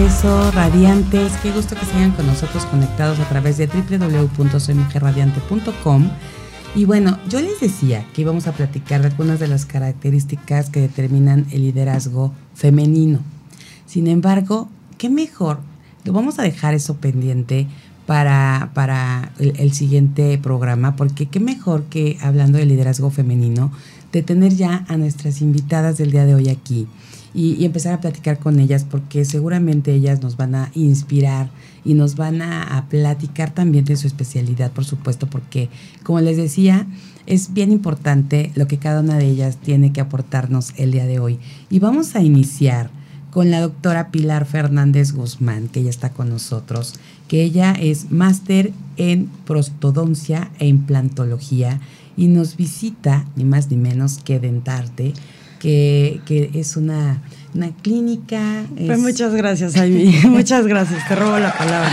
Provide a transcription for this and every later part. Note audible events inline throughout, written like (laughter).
Eso, radiantes, qué gusto que sigan con nosotros conectados a través de www.soymujerradiante.com. Y bueno, yo les decía que íbamos a platicar de algunas de las características que determinan el liderazgo femenino. Sin embargo, qué mejor, lo vamos a dejar eso pendiente para, para el, el, siguiente programa, porque qué mejor que hablando de liderazgo femenino, de tener ya a nuestras invitadas del día de hoy aquí y, empezar a platicar con ellas porque seguramente ellas nos van a inspirar y nos van a, a, platicar también de su especialidad, por supuesto, porque como les decía, es bien importante lo que cada una de ellas tiene que aportarnos el día de hoy. Y vamos a iniciar con la doctora Pilar Fernández Guzmán, que ella está con nosotros, que ella es máster en prostodoncia e implantología y nos visita, ni más ni menos que Dentarte, que, que es una, una clínica. Pues muchas gracias, (laughs) Amy. muchas gracias, te robo la palabra.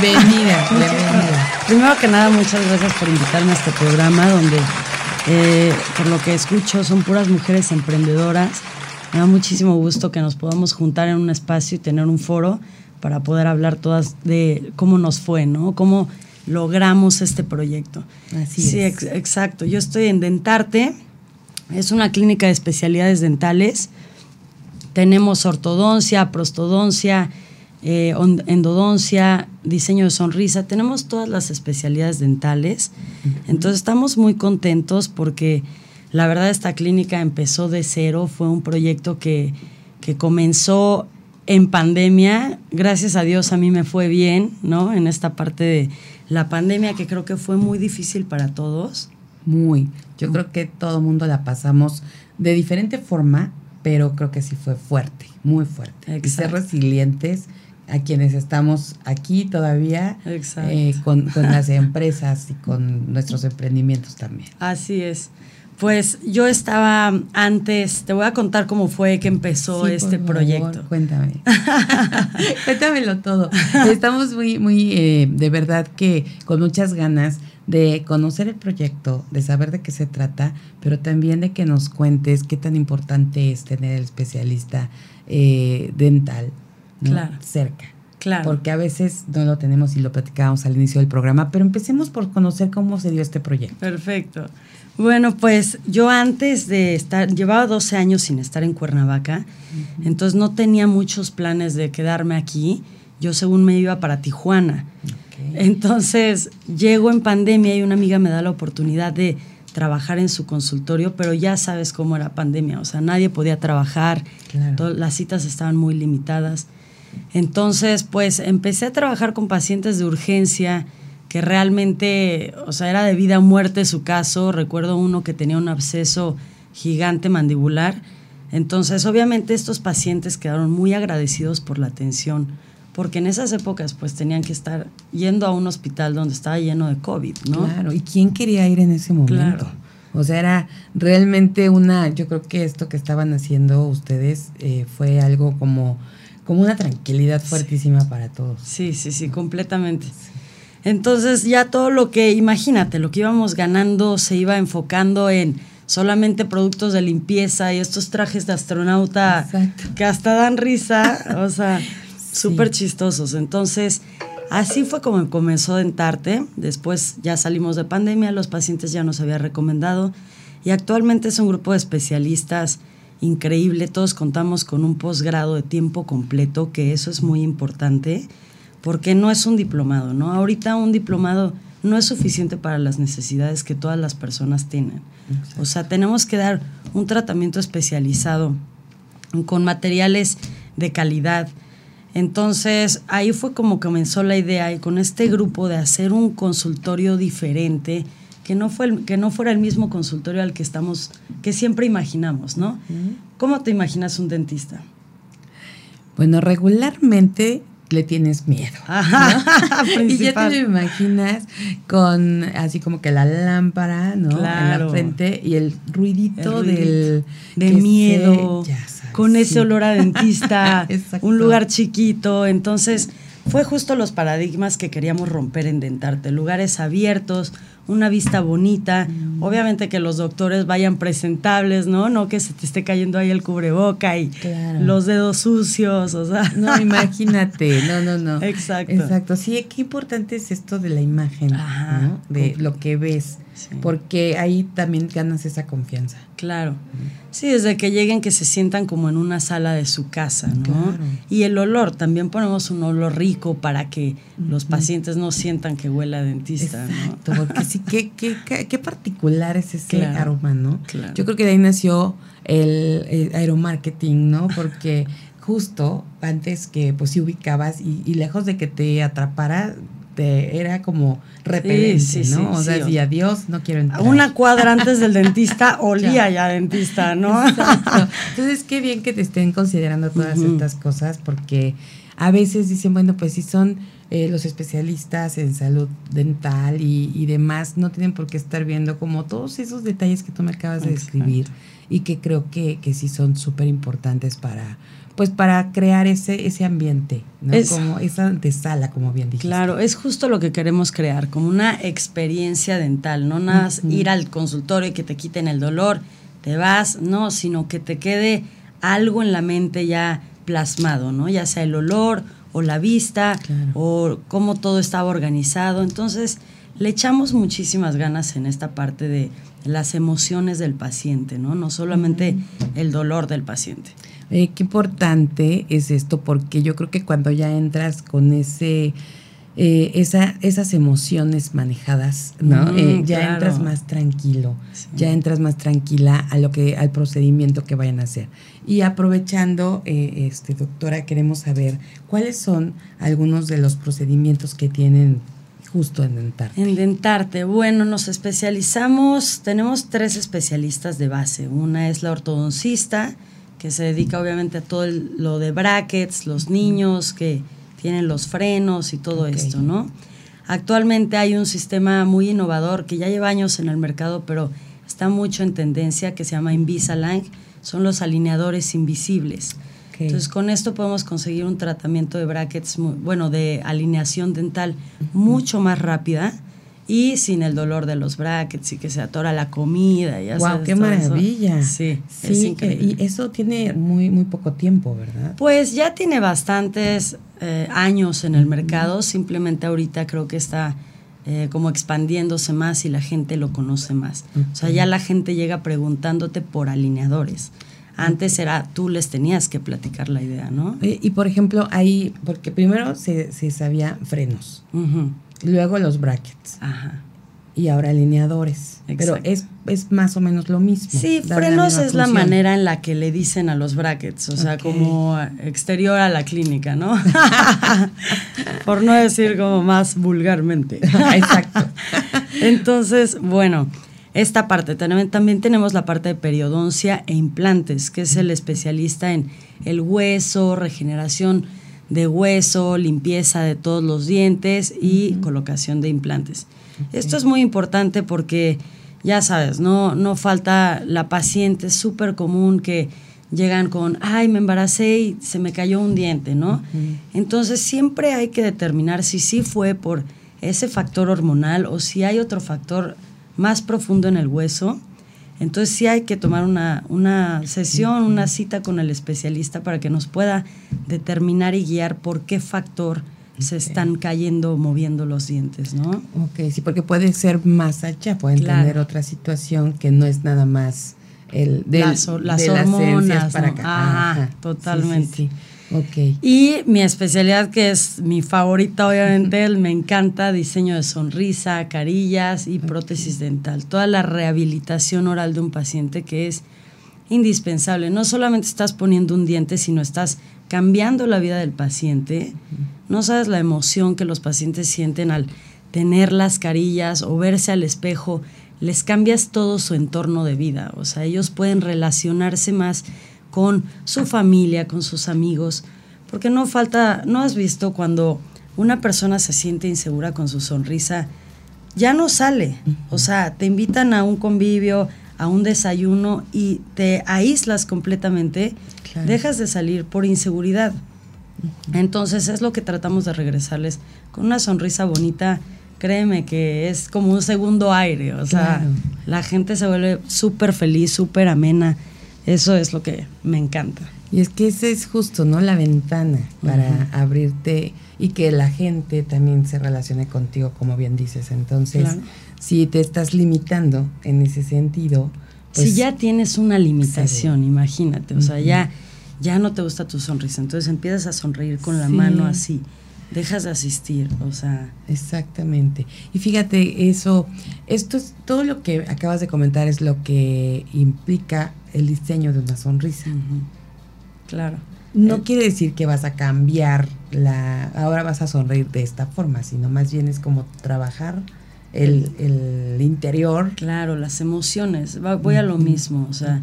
bienvenida, (laughs) bienvenida. Primero que nada, muchas gracias por invitarme a este programa donde, eh, por lo que escucho, son puras mujeres emprendedoras. Me da muchísimo gusto que nos podamos juntar en un espacio y tener un foro para poder hablar todas de cómo nos fue, ¿no? Cómo logramos este proyecto. Así sí, es. Ex exacto. Yo estoy en Dentarte, es una clínica de especialidades dentales. Tenemos ortodoncia, prostodoncia, eh, endodoncia, diseño de sonrisa. Tenemos todas las especialidades dentales. Entonces estamos muy contentos porque la verdad esta clínica empezó de cero. Fue un proyecto que, que comenzó en pandemia. Gracias a Dios a mí me fue bien, ¿no? En esta parte de la pandemia que creo que fue muy difícil para todos. Muy. Yo creo que todo el mundo la pasamos de diferente forma, pero creo que sí fue fuerte, muy fuerte. Exacto. Y ser resilientes a quienes estamos aquí todavía eh, con, con, las empresas y con nuestros emprendimientos también. Así es. Pues yo estaba antes, te voy a contar cómo fue que empezó sí, este por proyecto. Favor, cuéntame. (laughs) Cuéntamelo todo. Estamos muy, muy, eh, de verdad que con muchas ganas de conocer el proyecto, de saber de qué se trata, pero también de que nos cuentes qué tan importante es tener el especialista eh, dental ¿no? claro. cerca. Claro. Porque a veces no lo tenemos y lo platicábamos al inicio del programa, pero empecemos por conocer cómo se dio este proyecto. Perfecto. Bueno, pues yo antes de estar, llevaba 12 años sin estar en Cuernavaca, uh -huh. entonces no tenía muchos planes de quedarme aquí. Yo según me iba para Tijuana. Okay. Entonces llego en pandemia y una amiga me da la oportunidad de trabajar en su consultorio, pero ya sabes cómo era pandemia, o sea, nadie podía trabajar, claro. las citas estaban muy limitadas. Entonces, pues empecé a trabajar con pacientes de urgencia que realmente, o sea, era de vida o muerte su caso. Recuerdo uno que tenía un absceso gigante mandibular. Entonces, obviamente estos pacientes quedaron muy agradecidos por la atención, porque en esas épocas pues tenían que estar yendo a un hospital donde estaba lleno de COVID, ¿no? Claro, ¿y quién quería ir en ese momento? Claro. O sea, era realmente una, yo creo que esto que estaban haciendo ustedes eh, fue algo como, como una tranquilidad fuertísima sí. para todos. Sí, sí, sí, completamente. Sí. Entonces ya todo lo que, imagínate, lo que íbamos ganando se iba enfocando en solamente productos de limpieza y estos trajes de astronauta Exacto. que hasta dan risa, o sea, (laughs) súper sí. chistosos. Entonces, así fue como comenzó Dentarte. Después ya salimos de pandemia, los pacientes ya nos había recomendado y actualmente es un grupo de especialistas increíble. Todos contamos con un posgrado de tiempo completo, que eso es muy importante porque no es un diplomado, ¿no? Ahorita un diplomado no es suficiente para las necesidades que todas las personas tienen. Exacto. O sea, tenemos que dar un tratamiento especializado con materiales de calidad. Entonces, ahí fue como comenzó la idea y con este grupo de hacer un consultorio diferente, que no, fue el, que no fuera el mismo consultorio al que estamos, que siempre imaginamos, ¿no? Uh -huh. ¿Cómo te imaginas un dentista? Bueno, regularmente le tienes miedo. (laughs) (laughs) y ya te lo imaginas con así como que la lámpara, ¿no? En la frente y el ruidito, del de miedo. con ese olor a dentista, (laughs) un lugar chiquito. Entonces, fue justo los paradigmas que queríamos romper en Dentarte, lugares abiertos, una vista bonita, mm. obviamente que los doctores vayan presentables, ¿no? No que se te esté cayendo ahí el cubreboca y los dedos sucios, o sea. No, imagínate, no, no, no. (laughs) Exacto. Exacto, sí, qué importante es esto de la imagen, ¿no? De lo que ves porque ahí también ganas esa confianza. Claro. Sí, desde que lleguen que se sientan como en una sala de su casa, ¿no? Y el olor, también ponemos un olor rico para que los pacientes no sientan que huele a dentista, Exacto, porque sí, qué, qué, qué, particular es ese aroma, ¿no? Yo creo que de ahí nació el, el aeromarketing, ¿no? Porque justo antes que pues si ubicabas y, y lejos de que te atrapara, era como repelente, ¿no? o sea, si adiós, no quiero entrar. Una (laughs) cuadra antes del dentista olía ya dentista, ¿no? (laughs) Entonces, qué bien que te estén considerando todas estas cosas porque a veces dicen, bueno, pues si son eh, los especialistas en salud dental y, demás, no tienen por qué estar viendo como todos esos detalles que tú me acabas de describir y que creo que, que sí son súper importantes para pues para crear ese, ese ambiente, ¿no? como esa antesala, como bien dijiste. Claro, es justo lo que queremos crear, como una experiencia dental, no nada ir al consultorio y que te quiten el dolor, te vas, no, sino que te quede algo en la mente ya plasmado, ¿no? Ya sea el olor o la vista o cómo todo estaba organizado. Entonces, le echamos muchísimas ganas en esta parte de las emociones del paciente, ¿no? No solamente el dolor del paciente. Eh, qué importante es esto, porque yo creo que cuando ya entras con ese... Eh, esa, esas emociones manejadas, ¿no? Mm, eh, ya entras más tranquilo, ya entras más tranquila a lo que, al procedimiento que vayan a hacer. Y aprovechando, este, doctora, queremos saber cuáles son algunos de los procedimientos que tienen justo en dentarte. En dentarte, bueno, nos especializamos, tenemos tres especialistas de base. Una es la ortodoncista, que se dedica obviamente a todo lo de brackets, los niños que tienen los frenos y todo esto, ¿no? Actualmente hay un sistema muy innovador que ya lleva años en el mercado, pero está mucho en tendencia, que se llama Invisalign, son los alineadores invisibles. Entonces, con esto podemos conseguir un tratamiento de brackets, bueno, de alineación dental mucho más rápida y sin el dolor de los brackets y que se atora la comida. Y wow, qué maravilla. Sí, es increíble. Y eso tiene muy, muy poco tiempo, ¿verdad? Pues ya tiene bastantes eh, años en el mercado, simplemente ahorita creo que está eh, como expandiéndose más y la gente lo conoce más. O sea, ya la gente llega preguntándote por alineadores. Antes era, tú les tenías que platicar la idea, ¿no? Y, por ejemplo, ahí, porque primero se, se sabía frenos. Luego los brackets. Ajá. Y ahora alineadores. Pero es, es más o menos lo mismo. Sí, frenos es la manera en la que le dicen a los brackets, o sea, como exterior a la clínica, ¿no? (laughs) Por no decir como más vulgarmente. (laughs) Exacto. Entonces, bueno, esta parte. También, también tenemos la parte de periodoncia e implantes, que es el especialista en el hueso, regeneración de hueso, limpieza de todos los dientes y colocación de implantes. Esto es muy importante porque, ya sabes, no, no falta la paciente, súper común que llegan con, ay, me embaracé y se me cayó un diente, ¿no? Entonces siempre hay que determinar si sí fue por ese factor hormonal o si hay otro factor más profundo en el hueso entonces sí hay que tomar una, una sesión, una cita con el especialista para que nos pueda determinar y guiar por qué factor se están cayendo, moviendo los dientes, ¿no? Ok, sí, porque puede ser más allá, pueden tener otra situación que no es nada más el de las, hormonas para acá. Ajá, totalmente. Y mi especialidad, que es mi favorita, obviamente, me encanta diseño de sonrisa, carillas y prótesis dental. Toda la rehabilitación oral de un paciente que es indispensable. No solamente estás poniendo un diente, sino estás cambiando la vida del paciente. No sabes la emoción que los pacientes sienten al tener las carillas o verse al espejo. Les cambias todo su entorno de vida. O sea, ellos pueden relacionarse más con su familia, con sus amigos, Porque no falta, ¿no has visto cuando una persona se siente insegura con su sonrisa? Ya no sale. O sea, te invitan a un convivio, a un desayuno y te aíslas completamente, dejas de salir por inseguridad. Entonces es lo que tratamos de regresarles con una sonrisa bonita. Créeme que es como un segundo aire, o sea, la gente se vuelve súper feliz, súper amena. Eso es lo que me encanta. Y es que ese es justo, ¿no? La ventana para abrirte y que la gente también se relacione contigo, como bien dices. Entonces, si te estás limitando en ese sentido. si pues ya tienes una limitación, imagínate, o sea, ya, ya no te gusta tu sonrisa, entonces empiezas a sonreír con la mano así, dejas de asistir, o sea. Exactamente. Y fíjate, eso, esto es todo lo que acabas de comentar es lo que implica el diseño de una sonrisa. Claro. No quiere decir que vas a cambiar la, ahora vas a sonreír de esta forma, sino más bien es como trabajar el, el interior. Claro, las emociones. Voy a lo mismo, o sea,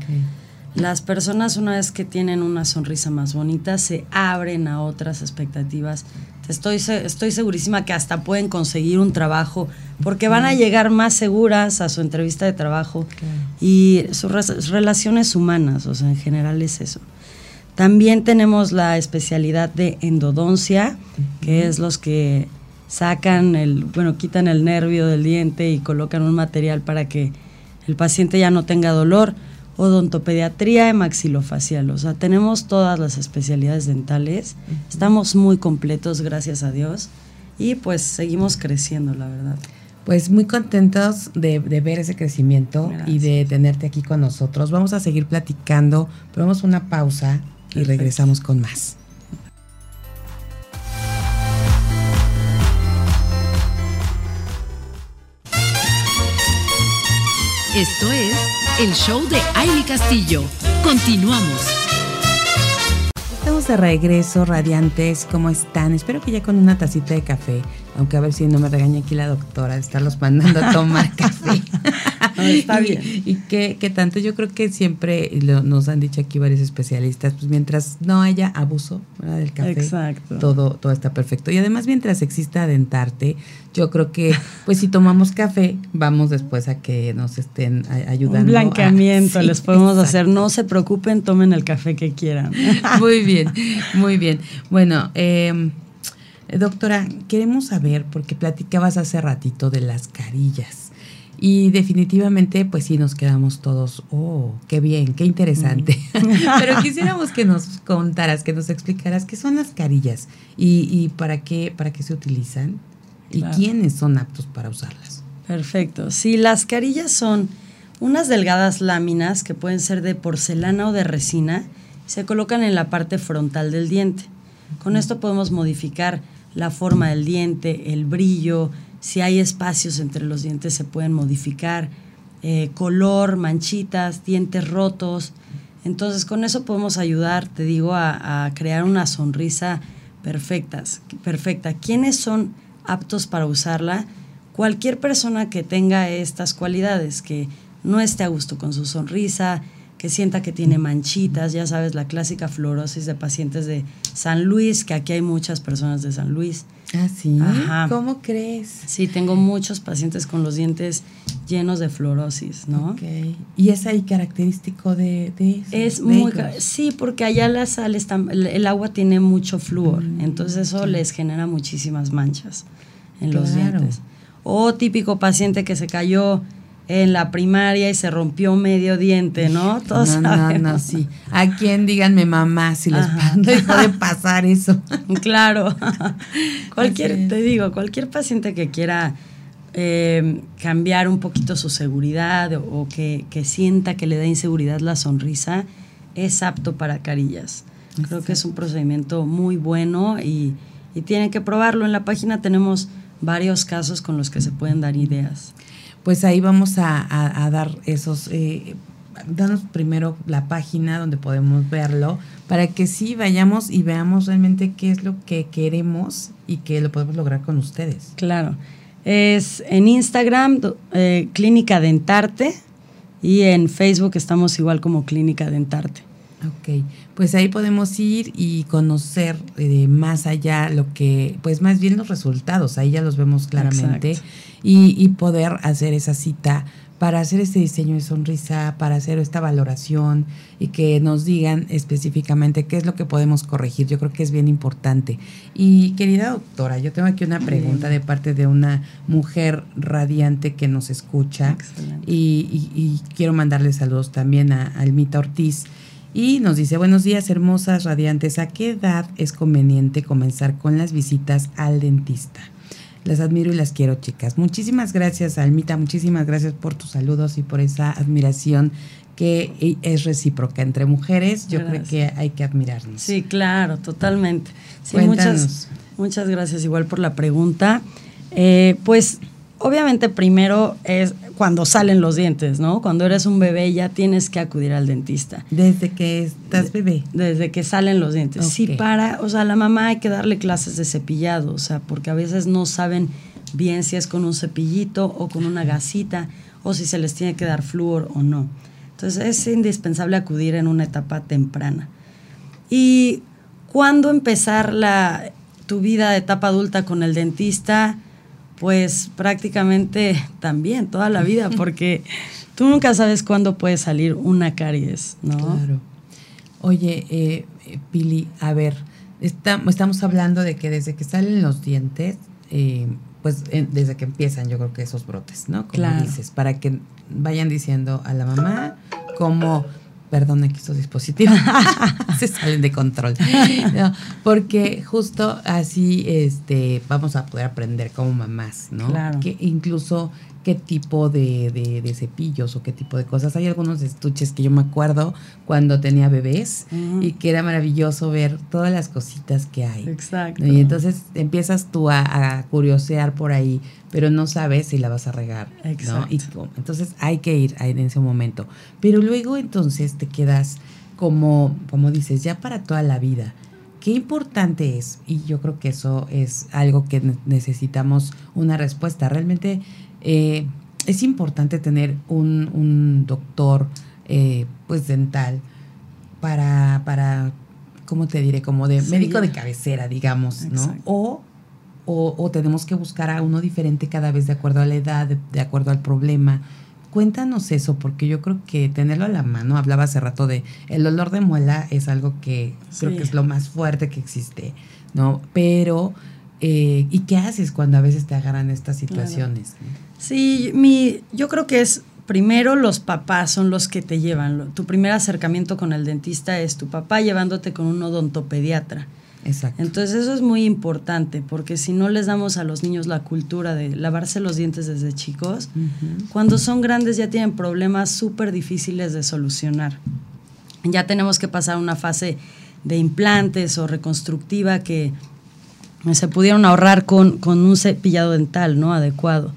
las personas una vez que tienen una sonrisa más bonita se abren a otras expectativas. Estoy, estoy segurísima que hasta pueden conseguir un trabajo porque van a llegar más seguras a su entrevista de trabajo y sus relaciones humanas, o sea, en general es eso. También tenemos la especialidad de endodoncia, que es los que sacan el, bueno, quitan el nervio del diente y colocan un material para que el paciente ya no tenga dolor. Odontopediatría y maxilofacial, o sea, tenemos todas las especialidades dentales. Estamos muy completos, gracias a Dios, y pues seguimos creciendo, la verdad. Pues muy contentos de, ver ese crecimiento y de tenerte aquí con nosotros. Vamos a seguir platicando, pero vamos a una pausa y regresamos con más. Esto es el show de Aile Castillo. Continuamos. Estamos de regreso, radiantes. ¿Cómo están? Espero que ya con una tacita de café, aunque a ver si no me regaña aquí la doctora de estarlos mandando a tomar (laughs) café. Está bien. Y, que, tanto, yo creo que siempre nos han dicho aquí varios especialistas, pues mientras no haya abuso del café, Todo, todo está perfecto. Y además, mientras exista adentarte, yo creo que, pues si tomamos café, vamos después a que nos estén ayudando. Un blanqueamiento les podemos hacer. No se preocupen, tomen el café que quieran. (laughs) Muy bien, muy bien. Bueno, eh, doctora, queremos saber, porque platicabas hace ratito de las carillas. Y definitivamente, pues sí, nos quedamos todos, oh, qué bien, qué interesante. Mm. (laughs) Pero quisiéramos que nos contaras, que nos explicaras qué son las carillas y, y para, qué, para qué se utilizan y quiénes son aptos para usarlas. Perfecto. Sí, las carillas son unas delgadas láminas que pueden ser de porcelana o de resina, se colocan en la parte frontal del diente. Con esto podemos modificar la forma del diente, el brillo, si hay espacios entre los dientes se pueden modificar, eh, color, manchitas, dientes rotos. Entonces con eso podemos ayudar, te digo, a, crear una sonrisa perfecta. ¿Quiénes son aptos para usarla? Cualquier persona que tenga estas cualidades, que no esté a gusto con su sonrisa, que sienta que tiene manchitas, ya sabes, la clásica fluorosis de pacientes de San Luis, que aquí hay muchas personas de San Luis. Ah, sí. ¿Cómo crees? Sí, tengo muchos pacientes con los dientes llenos de fluorosis, ¿no? Ok. ¿Y es ahí característico de, eso? Es muy. Sí, porque allá la sal está, el, agua tiene mucho flúor, mm, entonces eso les genera muchísimas manchas en los dientes. O típico paciente que se cayó en la primaria y se rompió medio diente, ¿no? Todos no, no, no, sí. A quién díganme mamá si les dejó de (laughs) (laughs) pasar eso. Claro. (laughs) cualquier, te digo, cualquier paciente que quiera eh, cambiar un poquito su seguridad o, que, sienta que le da inseguridad la sonrisa, es apto para carillas. Creo que es un procedimiento muy bueno y, y tienen que probarlo. En la página tenemos varios casos con los que se pueden dar ideas pues ahí vamos a, dar esos, eh, danos primero la página donde podemos verlo, para que sí vayamos y veamos realmente qué es lo que queremos y que lo podemos lograr con ustedes. Claro. Es en Instagram, eh, Clínica Dentarte, y en Facebook estamos igual como Clínica Dentarte. Ok, pues ahí podemos ir y conocer eh, más allá lo que, pues más bien los resultados, ahí ya los vemos claramente y, y, poder hacer esa cita para hacer este diseño de sonrisa, para hacer esta valoración y que nos digan específicamente qué es lo que podemos corregir. Yo creo que es bien importante. Y querida doctora, yo tengo aquí una pregunta de parte de una mujer radiante que nos escucha y, y, quiero mandarle saludos también a Almita Ortiz. Y nos dice, buenos días, hermosas, radiantes. ¿A qué edad es conveniente comenzar con las visitas al dentista? Las admiro y las quiero, chicas. Muchísimas gracias, Almita. Muchísimas gracias por tus saludos y por esa admiración que es recíproca entre mujeres. Yo creo que hay que admirarnos. Sí, claro, totalmente. Sí, muchas, muchas gracias igual por la pregunta. Eh, pues obviamente primero es cuando salen los dientes, ¿no? Cuando eres un bebé ya tienes que acudir al dentista. Desde que estás bebé. Desde que salen los dientes. Sí, para, o sea, a la mamá hay que darle clases de cepillado, o sea, porque a veces no saben bien si es con un cepillito o con una gasita o si se les tiene que dar flúor o no. Entonces es indispensable acudir en una etapa temprana. ¿Y cuándo empezar la, tu vida de etapa adulta con el dentista? Pues prácticamente también toda la vida, (laughs) porque tú nunca sabes cuándo puede salir una caries, ¿no? Claro. Oye, eh, Pili, a ver, estamos hablando de que desde que salen los dientes, eh, pues desde que empiezan yo creo que esos brotes, ¿no? Como dices, para que vayan diciendo a la mamá cómo perdón, aquí estos dispositivos (laughs) se salen de control. porque justo así este, vamos a poder aprender como mamás, ¿no? Claro. Que incluso qué tipo de, de, cepillos o qué tipo de cosas. Hay algunos estuches que yo me acuerdo cuando tenía bebés y que era maravilloso ver todas las cositas que hay. Exacto. Y entonces empiezas tú a, curiosear por ahí, pero no sabes si la vas a regar. Exacto. Y, entonces hay que ir en ese momento. Pero luego entonces te quedas como, como dices, ya para toda la vida qué importante es, y yo creo que eso es algo que necesitamos una respuesta. Realmente eh, es importante tener un, doctor eh, pues dental para, para, ¿cómo te diré? Como de médico de cabecera, digamos, ¿no? O, o, tenemos que buscar a uno diferente cada vez de acuerdo a la edad, de, acuerdo al problema. Cuéntanos eso, porque yo creo que tenerlo a la mano, hablaba hace rato de el dolor de muela es algo que creo que es lo más fuerte que existe, ¿no? Pero, eh, ¿y qué haces cuando a veces te agarran estas situaciones? Sí, mi, yo creo que es primero los papás son los que te llevan. Tu primer acercamiento con el dentista es tu papá llevándote con un odontopediatra. Exacto. Entonces eso es muy importante porque si no les damos a los niños la cultura de lavarse los dientes desde chicos, cuando son grandes ya tienen problemas súper difíciles de solucionar. Ya tenemos que pasar una fase de implantes o reconstructiva que se pudieron ahorrar con, con un cepillado dental ¿no? adecuado.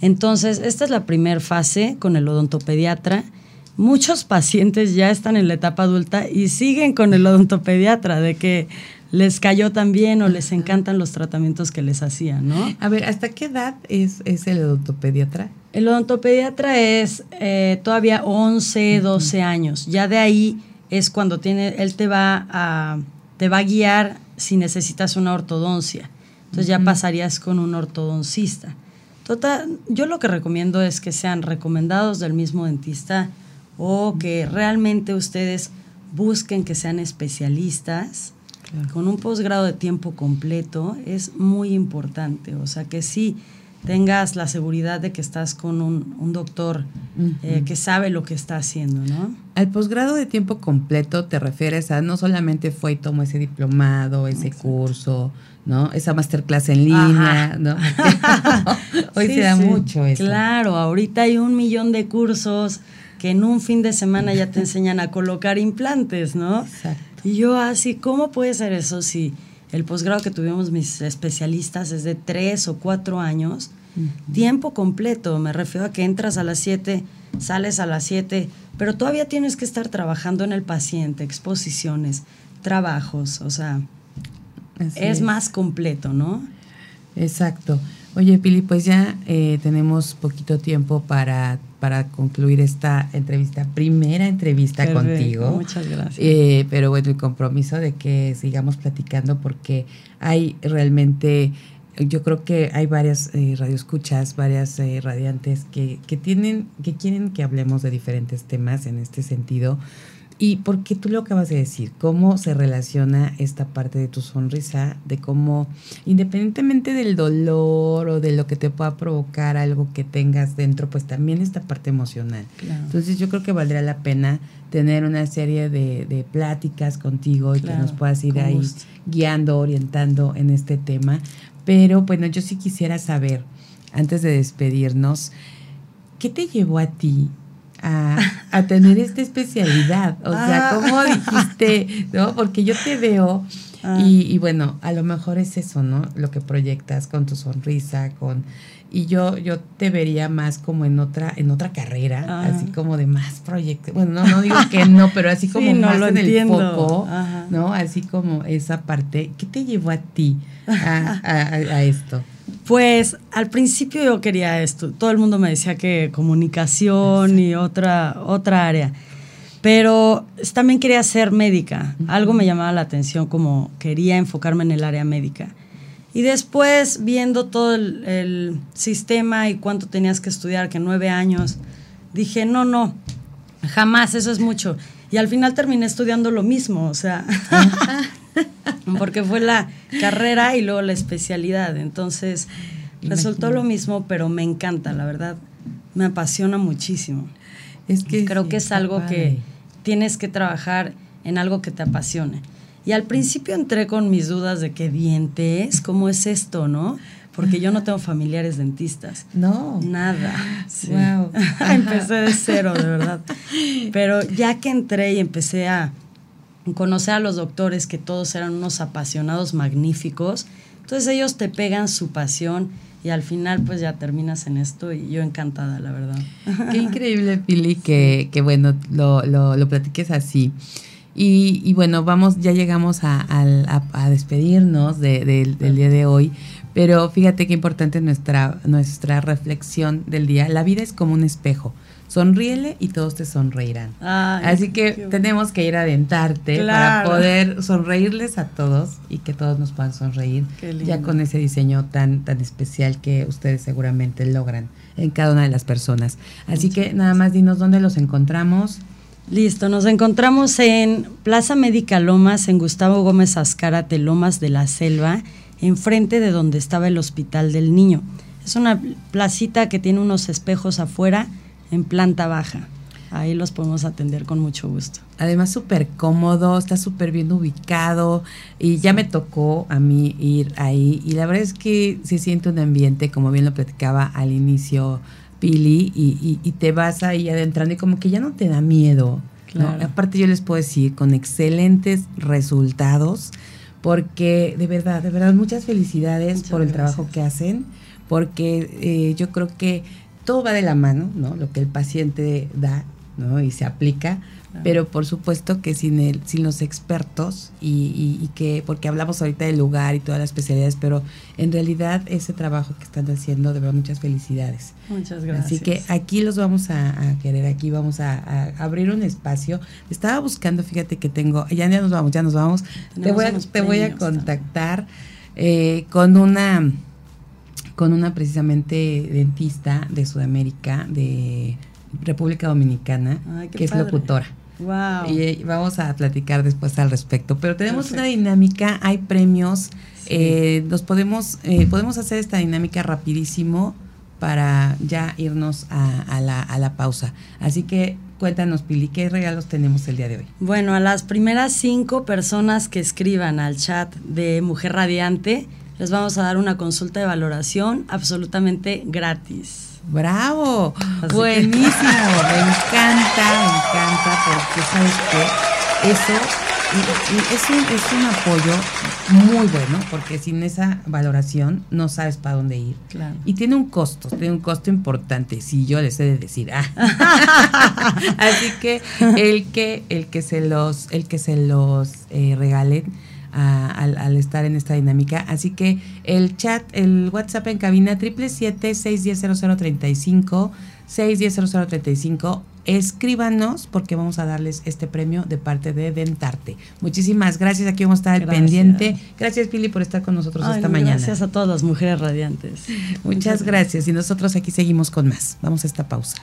Entonces, esta es la primera fase con el odontopediatra. Muchos pacientes ya están en la etapa adulta y siguen con el odontopediatra de que les cayó también o les encantan los tratamientos que les hacían, ¿no? A ver, ¿hasta qué edad es, el odontopediatra? El odontopediatra es eh, todavía 11, 12 años. Ya de ahí es cuando tiene, él te va a, te va a guiar si necesitas una ortodoncia. Entonces ya pasarías con un ortodoncista. Total, yo lo que recomiendo es que sean recomendados del mismo dentista o que realmente ustedes busquen que sean especialistas con un posgrado de tiempo completo es muy importante. O sea, que sí tengas la seguridad de que estás con un, doctor eh, que sabe lo que está haciendo, ¿no? Al posgrado de tiempo completo te refieres a no solamente fue y tomó ese diplomado, ese curso, ¿no? Esa masterclass en línea, ¿no? (laughs) (laughs) Hoy se da mucho eso. Claro, ahorita hay un millón de cursos que en un fin de semana ya te (laughs) enseñan a colocar implantes, ¿no? Exacto. Y yo así, ¿cómo puede ser eso si el posgrado que tuvimos mis especialistas es de tres o cuatro años? Tiempo completo, me refiero a que entras a las siete, sales a las siete, pero todavía tienes que estar trabajando en el paciente, exposiciones, trabajos, o sea, es, más completo, ¿no? Exacto. Oye, Pili, pues ya eh, tenemos poquito tiempo para, para concluir esta entrevista, primera entrevista contigo. Muchas gracias. Eh, pero bueno, el compromiso de que sigamos platicando porque hay realmente, yo creo que hay varias eh, radioescuchas, varias eh, radiantes que, que tienen, que quieren que hablemos de diferentes temas en este sentido. Y porque tú lo acabas de decir, cómo se relaciona esta parte de tu sonrisa, de cómo, independientemente del dolor o de lo que te pueda provocar algo que tengas dentro, pues también esta parte emocional. Claro. Entonces yo creo que valdría la pena tener una serie de, de pláticas contigo y que nos puedas ir ahí gusto. guiando, orientando en este tema. Pero bueno, yo sí quisiera saber, antes de despedirnos, ¿qué te llevó a ti a, a tener esta especialidad? O sea, Ah. ¿cómo dijiste? ¿No? Porque yo te veo Ah. y, y bueno, a lo mejor es eso, ¿no? Lo que proyectas con tu sonrisa, con y yo yo te vería más como en otra en otra carrera, Ah. así como de más proyectos. Bueno, no no digo que no, pero así (laughs) Sí, como no, más lo en entiendo. el foco, Ajá. ¿no? Así como esa parte. ¿Qué te llevó a ti a- a esto? Pues al principio yo quería esto. Todo el mundo me decía que comunicación y otra, otra área. Pero también quería ser médica. Algo me llamaba la atención como quería enfocarme en el área médica. Y después, viendo todo el, el sistema y cuánto tenías que estudiar, que nueve años, dije, no, no, jamás, eso es mucho. Y al final terminé estudiando lo mismo, o sea, (laughs) (laughs) porque fue la carrera y luego la especialidad. Entonces, resultó lo mismo, pero me encanta, la verdad, me apasiona muchísimo. Es que Creo sí, que es algo padre. que tienes que trabajar en algo que te apasione. Y al principio entré con mis dudas de qué dientes, cómo es esto, ¿no? Porque yo no tengo familiares dentistas. No. Nada. Sí. Guau. (laughs) (laughs) empecé de cero, de verdad. Pero ya que entré y empecé a conocer a los doctores, que todos eran unos apasionados magníficos, entonces ellos te pegan su pasión y al final pues ya terminas en esto y yo encantada, la verdad. (laughs) Qué increíble, Pili, que, que bueno, lo, lo, lo platiques así. Y, y bueno, vamos, ya llegamos a, a- a despedirnos de- del- del día de hoy, pero fíjate qué importante nuestra, nuestra reflexión del día. La vida es como un espejo. Sonríele y todos te sonreirán. Ay, Así que tenemos que ir a adentarte Claro. para poder sonreírles a todos y que todos nos puedan sonreír Qué lindo. ya con ese diseño tan tan especial que ustedes seguramente logran en cada una de las personas. Así que nada más dinos dónde los encontramos. Listo, nos encontramos en Plaza Médica Lomas, en Gustavo Gómez Azcárate, Lomas de la Selva, enfrente de donde estaba el Hospital del Niño. Es una placita que tiene unos espejos afuera en planta baja. Ahí los podemos atender con mucho gusto. Además súper cómodo, está súper bien ubicado y ya me tocó a mí ir ahí y la verdad es que se siente un ambiente, como bien lo platicaba al inicio Pili, y, y- y te vas ahí adentrando y como que ya no te da miedo. ¿no? Claro. Aparte yo les puedo decir, con excelentes resultados, porque de verdad, de verdad, muchas felicidades Muchas por el gracias. trabajo que hacen, porque eh, yo creo que todo va de la mano, ¿no? Lo que el paciente da, ¿no? Y se aplica, pero por supuesto que sin el, sin los expertos y, y- y que, porque hablamos ahorita del lugar y todas las especialidades, pero en realidad ese trabajo que están haciendo, de verdad, muchas felicidades. Muchas gracias. Así que aquí los vamos a, a querer, aquí vamos a, a abrir un espacio. Estaba buscando, fíjate que tengo, ya, ya nos vamos, ya nos vamos. Te voy a, te voy a contactar eh, con una con una precisamente dentista de Sudamérica, de República Dominicana, Ay, que es locutora. Wow. Y eh, vamos a platicar después al respecto. Pero tenemos Perfecto. una dinámica, hay premios. Sí. eh, nos podemos, eh, podemos hacer esta dinámica rapidísimo para ya irnos a, a la, a la pausa. Así que cuéntanos, Pili, ¿qué regalos tenemos el día de hoy? Bueno, a las primeras cinco personas que escriban al chat de Mujer Radiante, les vamos a dar una consulta de valoración absolutamente gratis. ¡Bravo! Así que- Buenísimo, me encanta, me encanta, porque sabes que eso es un, es un apoyo muy bueno, porque sin esa valoración no sabes para dónde ir. Claro. Y tiene un costo, tiene un costo importante, si yo les he de decir. ah. (laughs) Así que el que, el que se los, el que se los eh, regalen, al, estar en esta dinámica. Así que el chat, el WhatsApp en cabina 777-610-0035, 610-0035. Escríbanos porque vamos a darles este premio de parte de Dentarte. Muchísimas gracias. Aquí vamos a estar al pendiente. Gracias, Pili, por estar con nosotros esta mañana. Gracias a todas las mujeres radiantes. Muchas gracias. Y nosotros aquí seguimos con más. Vamos a esta pausa.